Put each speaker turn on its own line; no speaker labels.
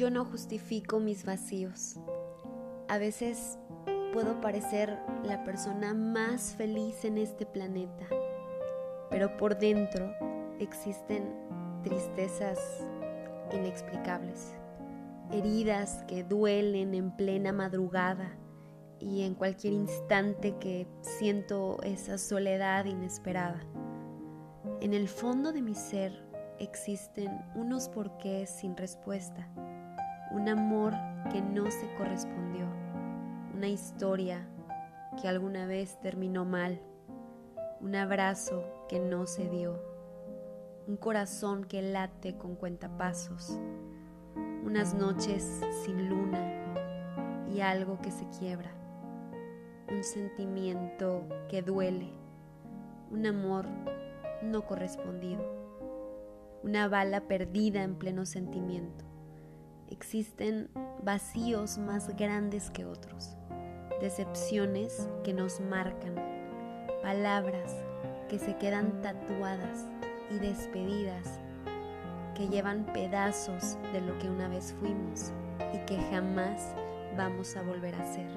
Yo no justifico mis vacíos. A veces puedo parecer la persona más feliz en este planeta, pero por dentro existen tristezas inexplicables, heridas que duelen en plena madrugada y en cualquier instante que siento esa soledad inesperada. En el fondo de mi ser existen unos porqués sin respuesta, un amor que no se correspondió, una historia que alguna vez terminó mal, un abrazo que no se dio, un corazón que late con cuentapasos, unas noches sin luna y algo que se quiebra un sentimiento que duele, un amor no correspondido, una bala perdida en pleno sentimiento existen vacíos más grandes que otros, decepciones que nos marcan, palabras que se quedan tatuadas y despedidas que llevan pedazos de lo que una vez fuimos y que jamás vamos a volver a ser.